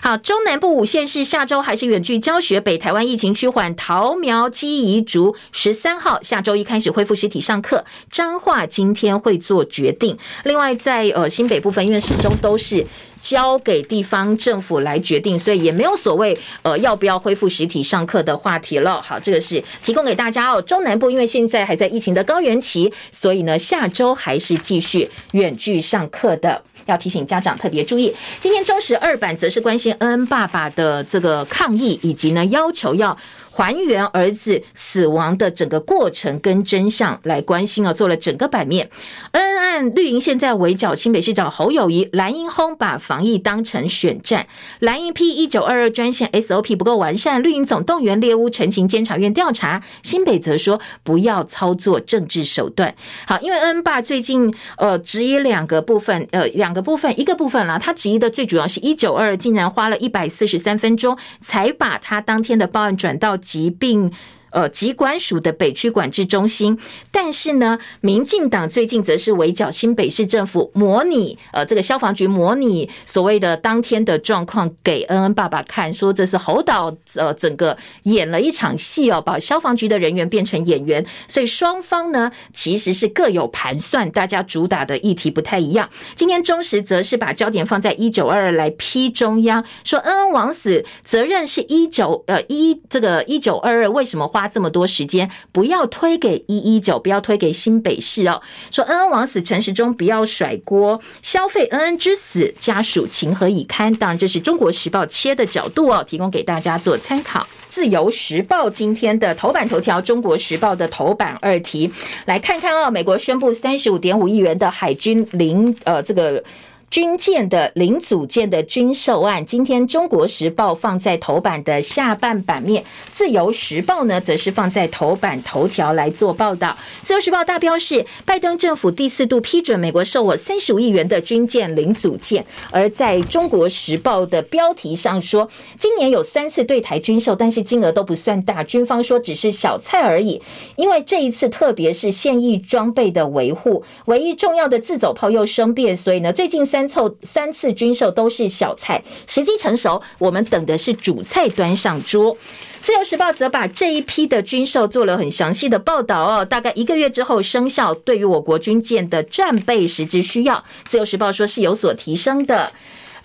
好，中南部五县市下周还是远距教学，北台湾疫情趋缓，桃苗基宜竹十三号下周一开始恢复实体上课，彰化今天会做决定。另外在呃新北部分，因为始终都是交给地方政府来决定，所以也没有所谓呃要不要恢复实体上课的话题了。好，这个是提供给大家哦。中南部因为现在还在疫情的高原期，所以呢下周还是继续远距上课的，要提醒家长特别注意。今天中时二版则是关心恩恩爸爸的这个抗议，以及呢要求要。还原儿子死亡的整个过程跟真相来关心啊，做了整个版面。恩恩案绿营现在围剿新北市长侯友谊，蓝营轰把防疫当成选战，蓝营批一九二二专线 SOP 不够完善，绿营总动员猎巫陈情监察院调查，新北则说不要操作政治手段。好，因为恩恩爸最近呃质疑两个部分，呃两个部分，一个部分啦，他质疑的最主要是一九二二竟然花了一百四十三分钟才把他当天的报案转到。疾病。呃，疾管署的北区管制中心，但是呢，民进党最近则是围剿新北市政府，模拟呃这个消防局模拟所谓的当天的状况给恩恩爸爸看，说这是侯导呃整个演了一场戏哦，把消防局的人员变成演员，所以双方呢其实是各有盘算，大家主打的议题不太一样。今天中时则是把焦点放在一九二二来批中央，说恩恩枉死责任是一九呃一这个一九二二为什么花这么多时间，不要推给一一九，不要推给新北市哦。说恩恩枉死，陈时中不要甩锅，消费恩恩之死，家属情何以堪？当然，这是中国时报切的角度哦，提供给大家做参考。自由时报今天的头版头条，中国时报的头版二题，来看看哦。美国宣布三十五点五亿元的海军零呃这个。军舰的零组件的军售案，今天《中国时报》放在头版的下半版面，《自由时报》呢则是放在头版头条来做报道。《自由时报》大标是拜登政府第四度批准美国售我三十五亿元的军舰零组件，而在《中国时报》的标题上说，今年有三次对台军售，但是金额都不算大，军方说只是小菜而已。因为这一次特别是现役装备的维护，唯一重要的自走炮又生变，所以呢，最近三。三凑三次军售都是小菜，时机成熟，我们等的是主菜端上桌。自由时报则把这一批的军售做了很详细的报道哦，大概一个月之后生效，对于我国军舰的战备实质需要，自由时报说是有所提升的。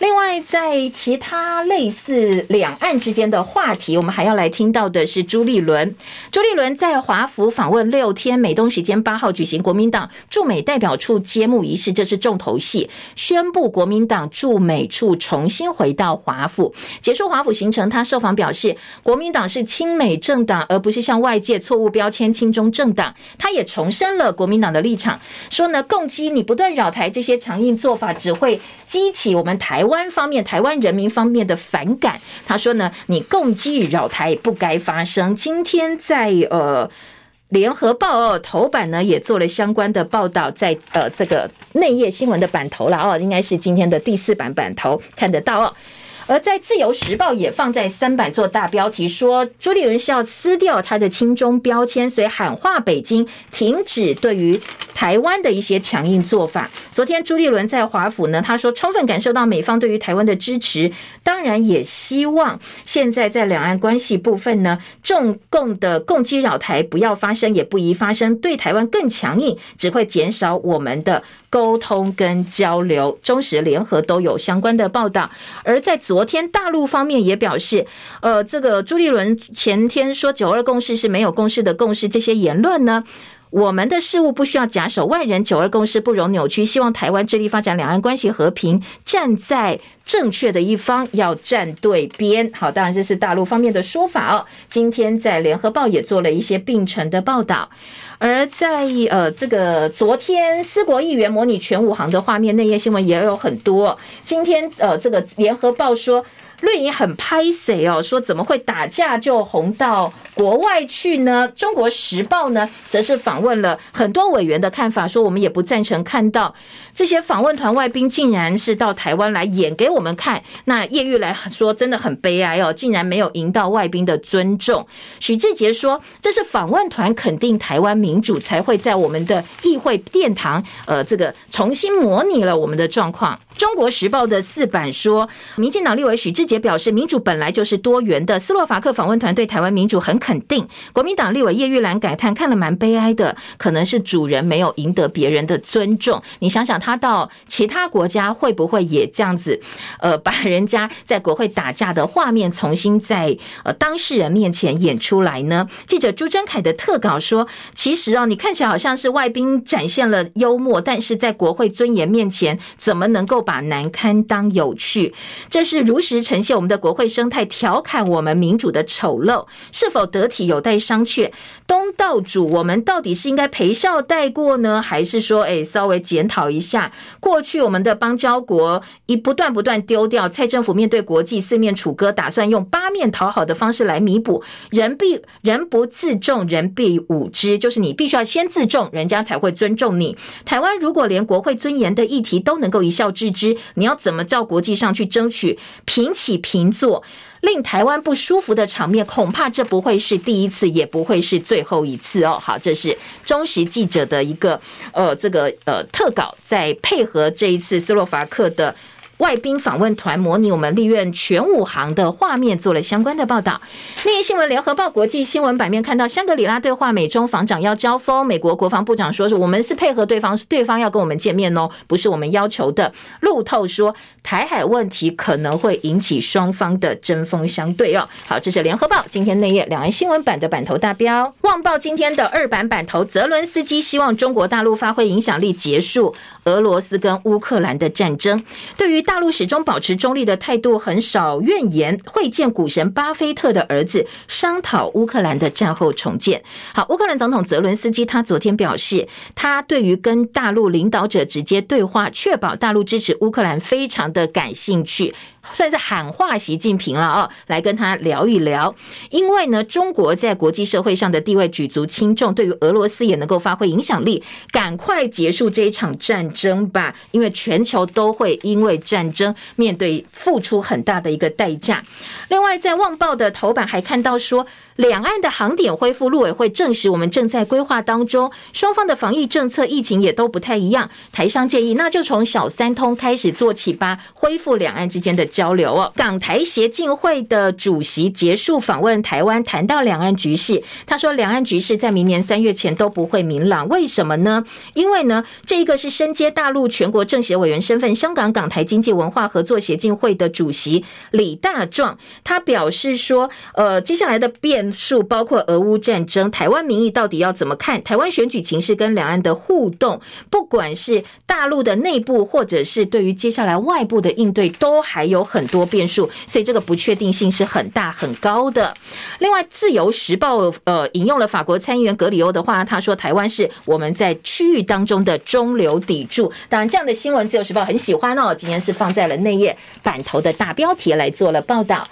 另外，在其他类似两岸之间的话题，我们还要来听到的是朱立伦。朱立伦在华府访问六天，美东时间八号举行国民党驻美代表处揭幕仪式，这是重头戏，宣布国民党驻美处重新回到华府，结束华府行程。他受访表示，国民党是亲美政党，而不是向外界错误标签亲中政党。他也重申了国民党的立场，说呢，共击你不断扰台这些强硬做法，只会激起我们台湾。湾方面，台湾人民方面的反感，他说呢，你共机扰台不该发生。今天在呃联合报哦头版呢也做了相关的报道，在呃这个内页新闻的版头了哦，应该是今天的第四版版头看得到哦。而在《自由时报》也放在三版做大标题，说朱立伦是要撕掉他的亲中标签，所以喊话北京停止对于台湾的一些强硬做法。昨天朱立伦在华府呢，他说充分感受到美方对于台湾的支持，当然也希望现在在两岸关系部分呢，中共的共机扰台不要发生，也不宜发生，对台湾更强硬，只会减少我们的沟通跟交流。中时联合都有相关的报道，而在昨天大陆方面也表示，呃，这个朱立伦前天说九二共识是没有共识的共识，这些言论呢，我们的事务不需要假手外人，九二共识不容扭曲。希望台湾致力发展两岸关系和平，站在正确的一方，要站对边。好，当然这是大陆方面的说法哦。今天在联合报也做了一些并陈的报道，而在呃这个昨天四国议员模拟全武行的画面，内页新闻也有很多。今天呃这个联合报说。绿营很拍谢哦，说怎么会打架就红到国外去呢？中国时报呢，则是访问了很多委员的看法，说我们也不赞成看到这些访问团外宾竟然是到台湾来演给我们看。那叶玉来说真的很悲哀哦，竟然没有赢到外宾的尊重。许志杰说，这是访问团肯定台湾民主，才会在我们的议会殿堂，呃，这个重新模拟了我们的状况。中国时报的四版说，民进党立委许志杰表示，民主本来就是多元的。斯洛伐克访问团对台湾民主很肯定。国民党立委叶玉兰感叹，看了蛮悲哀的，可能是主人没有赢得别人的尊重。你想想，他到其他国家会不会也这样子？呃，把人家在国会打架的画面重新在呃当事人面前演出来呢？记者朱贞凯的特稿说，其实哦，你看起来好像是外宾展现了幽默，但是在国会尊严面前，怎么能够？把难堪当有趣，这是如实呈现我们的国会生态，调侃我们民主的丑陋，是否得体有待商榷。东道主，我们到底是应该陪笑带过呢，还是说，哎，稍微检讨一下过去我们的邦交国，一不断不断丢掉，蔡政府面对国际四面楚歌，打算用八面讨好的方式来弥补。人必人不自重，人必侮之，就是你必须要先自重，人家才会尊重你。台湾如果连国会尊严的议题都能够一笑置之，你要怎么到国际上去争取平起平坐？令台湾不舒服的场面，恐怕这不会是第一次，也不会是最后一次哦。好，这是中时记者的一个呃这个呃特稿，在配合这一次斯洛伐克的。外宾访问团模拟我们立院全武行的画面，做了相关的报道。另一新闻，联合报国际新闻版面看到香格里拉对话，美中防长要交锋。美国国防部长说是我们是配合对方，对方要跟我们见面哦，不是我们要求的。路透说台海问题可能会引起双方的针锋相对哦。好，这是联合报今天内页两岸新闻版的版头大标。旺报今天的二版版头，泽伦斯基希望中国大陆发挥影响力，结束俄罗斯跟乌克兰的战争。对于大大陆始终保持中立的态度，很少怨言。会见股神巴菲特的儿子，商讨乌克兰的战后重建。好，乌克兰总统泽伦斯基他昨天表示，他对于跟大陆领导者直接对话，确保大陆支持乌克兰，非常的感兴趣。算是喊话习近平了啊，来跟他聊一聊。因为呢，中国在国际社会上的地位举足轻重，对于俄罗斯也能够发挥影响力。赶快结束这一场战争吧，因为全球都会因为战争面对付出很大的一个代价。另外，在《旺报》的头版还看到说，两岸的航点恢复，陆委会证实我们正在规划当中。双方的防疫政策、疫情也都不太一样。台商建议，那就从小三通开始做起吧，恢复两岸之间的交流哦。港台协进会的主席结束访问台湾，谈到两岸局势，他说，两岸局势在明年三月前都不会明朗。为什么呢？因为呢，这一个是身兼大陆全国政协委员身份，香港港台经济文化合作协进会的主席李大壮，他表示说，呃，接下来的变。数包括俄乌战争，台湾民意到底要怎么看？台湾选举情势跟两岸的互动，不管是大陆的内部，或者是对于接下来外部的应对，都还有很多变数，所以这个不确定性是很大很高的。另外，《自由时报》呃引用了法国参议员格里欧的话，他说：“台湾是我们在区域当中的中流砥柱。”当然，这样的新闻，《自由时报》很喜欢哦。今天是放在了内页版头的大标题来做了报道。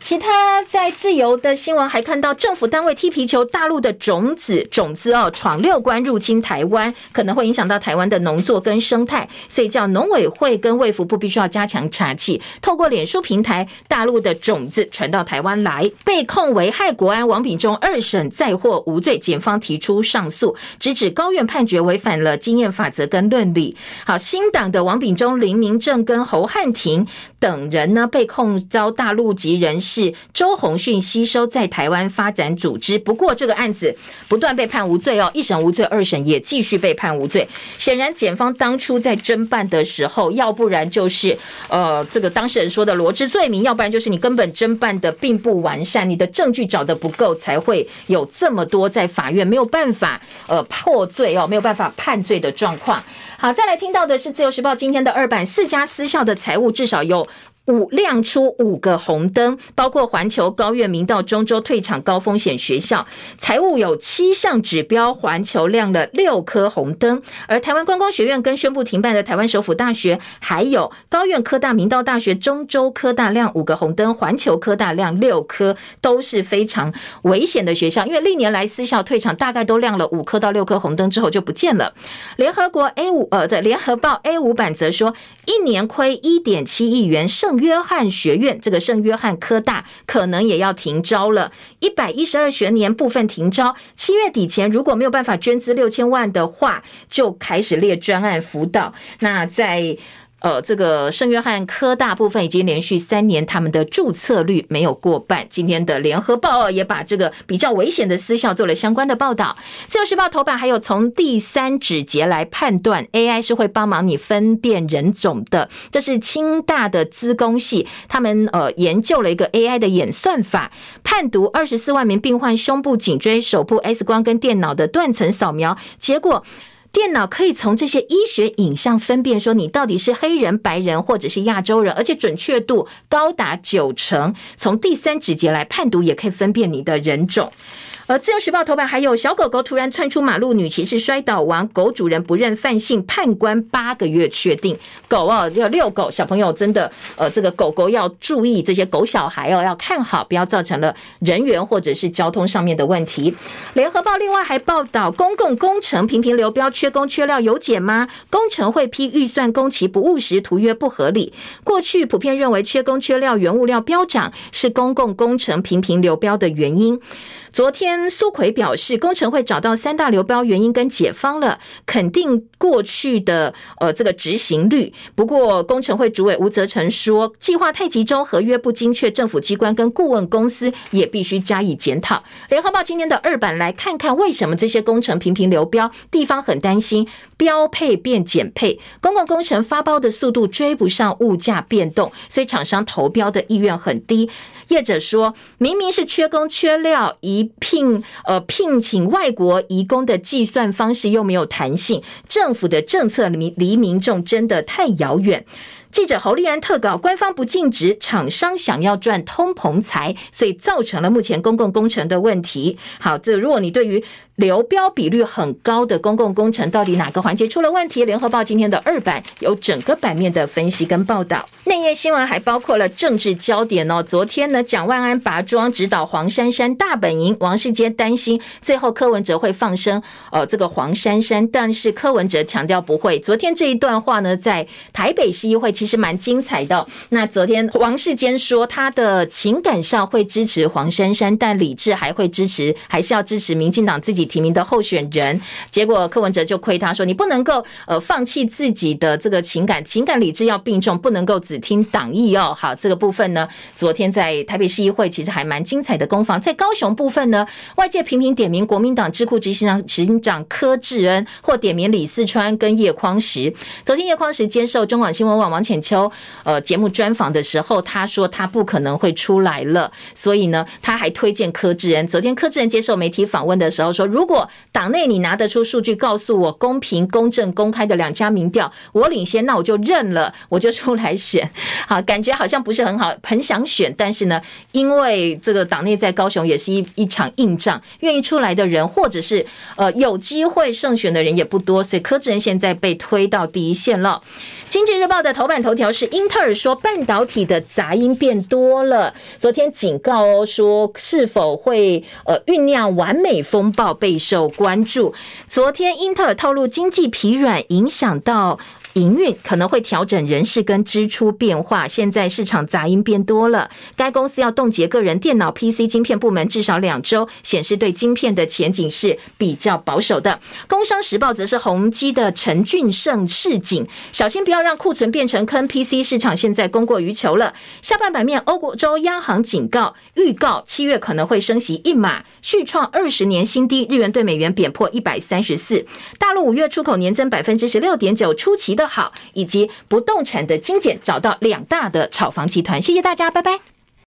其他在自由的新闻还看到，政府单位踢皮球，大陆的种子种子哦闯六关入侵台湾，可能会影响到台湾的农作跟生态，所以叫农委会跟卫福部必须要加强查缉。透过脸书平台，大陆的种子传到台湾来，被控危害国安，王炳忠二审再获无罪，检方提出上诉，直指高院判决违反了经验法则跟论理。好，新党的王炳忠、林明正跟侯汉廷等人呢，被控遭大陆籍人士。是周鸿训吸收在台湾发展组织，不过这个案子不断被判无罪哦，一审无罪，二审也继续被判无罪。显然，检方当初在侦办的时候，要不然就是呃，这个当事人说的罗织罪名，要不然就是你根本侦办的并不完善，你的证据找得不够，才会有这么多在法院没有办法呃破罪哦，没有办法判罪的状况。好，再来听到的是自由时报今天的二版，四家私校的财务至少有。五亮出五个红灯，包括环球、高苑、明道、中州退场高风险学校，财务有七项指标，环球亮了六颗红灯，而台湾观光学院跟宣布停办的台湾首府大学，还有高苑科大、明道大学、中州科大亮五个红灯，环球科大亮六颗，都是非常危险的学校，因为历年来私校退场大概都亮了五颗到六颗红灯之后就不见了。联合国 A 五呃的联合报 A 五版则说，一年亏一点七亿元，剩约翰学院，这个圣约翰科大可能也要停招了，一百一十二学年部分停招，七月底前如果没有办法捐资六千万的话，就开始列专案辅导。那在呃，这个圣约翰科大部分已经连续三年他们的注册率没有过半。今天的联合报也把这个比较危险的私校做了相关的报道。自由时报头版还有从第三指节来判断 AI 是会帮忙你分辨人种的。这是清大的资工系他们呃研究了一个 AI 的演算法，判读二十四万名病患胸部、颈椎、手部 X 光跟电脑的断层扫描，结果。电脑可以从这些医学影像分辨说你到底是黑人、白人或者是亚洲人，而且准确度高达九成。从第三指节来判读，也可以分辨你的人种。而自由时报头版还有小狗狗突然窜出马路，女骑士摔倒亡，狗主人不认犯性，判官八个月确定。狗哦，要遛狗，小朋友真的，呃，这个狗狗要注意这些狗小孩哦，要看好，不要造成了人员或者是交通上面的问题。联合报另外还报道，公共工程频频流标，缺工缺料有解吗？工程会批预算工期不务实，图约不合理。过去普遍认为缺工缺料、原物料飙涨是公共工程频频流标的原因。昨天苏奎表示，工程会找到三大流标原因跟解方了，肯定过去的呃这个执行率。不过工程会主委吴泽成说，计划太集中，合约不精确，政府机关跟顾问公司也必须加以检讨。联合报今天的二版来看看为什么这些工程频频流标，地方很担心标配变减配，公共工程发包的速度追不上物价变动，所以厂商投标的意愿很低。业者说明明是缺工缺料，一聘呃聘请外国移工的计算方式又没有弹性，政府的政策离离民众真的太遥远。记者侯立安特稿，官方不尽职，厂商想要赚通膨财，所以造成了目前公共工程的问题。好，这如果你对于流标比率很高的公共工程，到底哪个环节出了问题？联合报今天的二版有整个版面的分析跟报道。内页新闻还包括了政治焦点哦。昨天呢，蒋万安拔庄指导黄珊珊大本营，王世坚担心最后柯文哲会放生呃这个黄珊珊，但是柯文哲强调不会。昨天这一段话呢，在台北市议会。其实是蛮精彩的。那昨天王世坚说，他的情感上会支持黄珊珊，但理智还会支持，还是要支持民进党自己提名的候选人。结果柯文哲就亏他说，你不能够呃放弃自己的这个情感，情感理智要并重，不能够只听党意哦。好，这个部分呢，昨天在台北市议会其实还蛮精彩的攻防。在高雄部分呢，外界频频点名国民党智库执行长执行长柯志恩，或点名李四川跟叶匡时。昨天叶匡时接受中广新闻网王浅秋呃节目专访的时候，他说他不可能会出来了，所以呢，他还推荐柯志恩。昨天柯志恩接受媒体访问的时候说，如果党内你拿得出数据告诉我公平、公正、公开的两家民调，我领先，那我就认了，我就出来选。好，感觉好像不是很好，很想选，但是呢，因为这个党内在高雄也是一 (laughs) 一场硬仗，愿意出来的人或者是呃有机会胜选的人也不多，所以柯志恩现在被推到第一线了。经济日报的头版头条是英特尔说半导体的杂音变多了，昨天警告说是否会呃酝酿完美风暴备受关注。昨天英特尔透露经济疲软影响到。营运可能会调整人事跟支出变化，现在市场杂音变多了。该公司要冻结个人电脑 PC 晶片部门至少两周，显示对晶片的前景是比较保守的。工商时报则是宏基的陈俊盛示警，小心不要让库存变成坑。PC 市场现在供过于求了。下半版面，欧国洲央行警告预告七月可能会升息一码，续创二十年新低，日元对美元贬破一百三十四。大陆五月出口年增百分之十六点九，出奇的好，以及不动产的精简，找到两大的炒房集团。谢谢大家，拜拜。